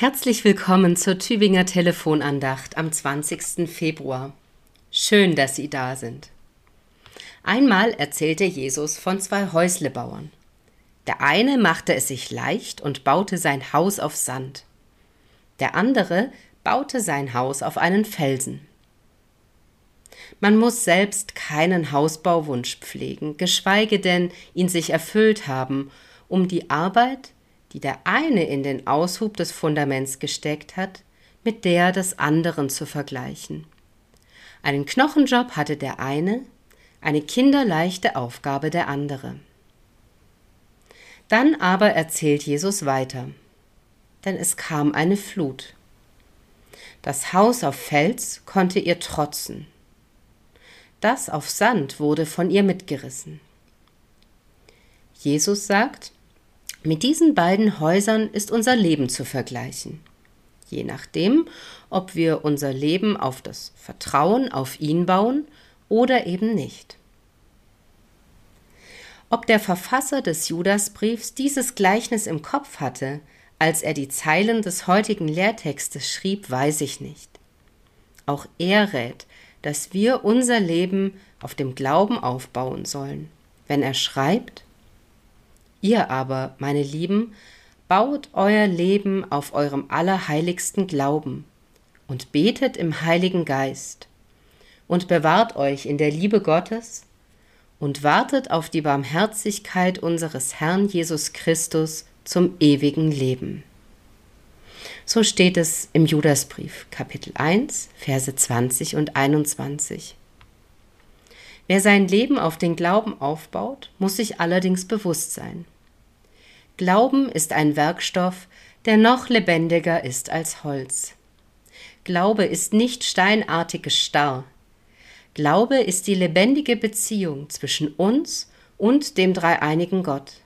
Herzlich willkommen zur Tübinger Telefonandacht am 20. Februar. Schön, dass Sie da sind. Einmal erzählte Jesus von zwei Häuslebauern. Der eine machte es sich leicht und baute sein Haus auf Sand. Der andere baute sein Haus auf einen Felsen. Man muss selbst keinen Hausbauwunsch pflegen, geschweige denn ihn sich erfüllt haben, um die Arbeit, die der eine in den Aushub des Fundaments gesteckt hat, mit der des anderen zu vergleichen. Einen Knochenjob hatte der eine, eine kinderleichte Aufgabe der andere. Dann aber erzählt Jesus weiter, denn es kam eine Flut. Das Haus auf Fels konnte ihr trotzen. Das auf Sand wurde von ihr mitgerissen. Jesus sagt, mit diesen beiden Häusern ist unser Leben zu vergleichen. Je nachdem, ob wir unser Leben auf das Vertrauen auf ihn bauen oder eben nicht. Ob der Verfasser des Judasbriefs dieses Gleichnis im Kopf hatte, als er die Zeilen des heutigen Lehrtextes schrieb, weiß ich nicht. Auch er rät, dass wir unser Leben auf dem Glauben aufbauen sollen, wenn er schreibt, Ihr aber, meine Lieben, baut euer Leben auf eurem allerheiligsten Glauben und betet im Heiligen Geist und bewahrt euch in der Liebe Gottes und wartet auf die Barmherzigkeit unseres Herrn Jesus Christus zum ewigen Leben. So steht es im Judasbrief, Kapitel 1, Verse 20 und 21. Wer sein Leben auf den Glauben aufbaut, muss sich allerdings bewusst sein. Glauben ist ein Werkstoff, der noch lebendiger ist als Holz. Glaube ist nicht steinartiges Starr. Glaube ist die lebendige Beziehung zwischen uns und dem dreieinigen Gott.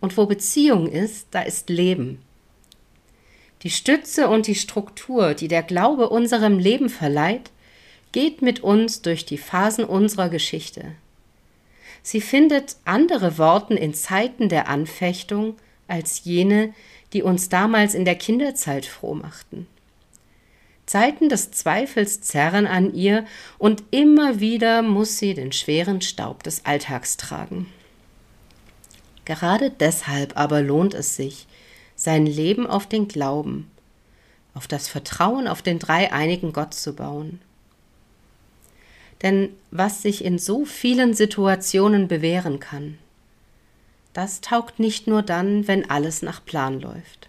Und wo Beziehung ist, da ist Leben. Die Stütze und die Struktur, die der Glaube unserem Leben verleiht, geht mit uns durch die Phasen unserer Geschichte. Sie findet andere Worten in Zeiten der Anfechtung als jene, die uns damals in der Kinderzeit froh machten. Zeiten des Zweifels zerren an ihr und immer wieder muss sie den schweren Staub des Alltags tragen. Gerade deshalb aber lohnt es sich, sein Leben auf den Glauben, auf das Vertrauen auf den dreieinigen Gott zu bauen. Denn was sich in so vielen Situationen bewähren kann, das taugt nicht nur dann, wenn alles nach Plan läuft.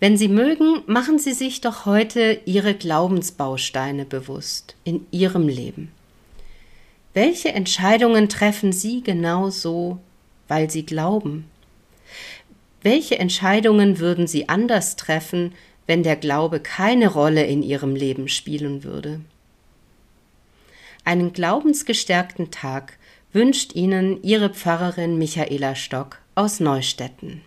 Wenn Sie mögen, machen Sie sich doch heute Ihre Glaubensbausteine bewusst in Ihrem Leben. Welche Entscheidungen treffen Sie genau so, weil Sie glauben? Welche Entscheidungen würden Sie anders treffen, wenn der Glaube keine Rolle in Ihrem Leben spielen würde? Einen glaubensgestärkten Tag wünscht Ihnen Ihre Pfarrerin Michaela Stock aus Neustetten.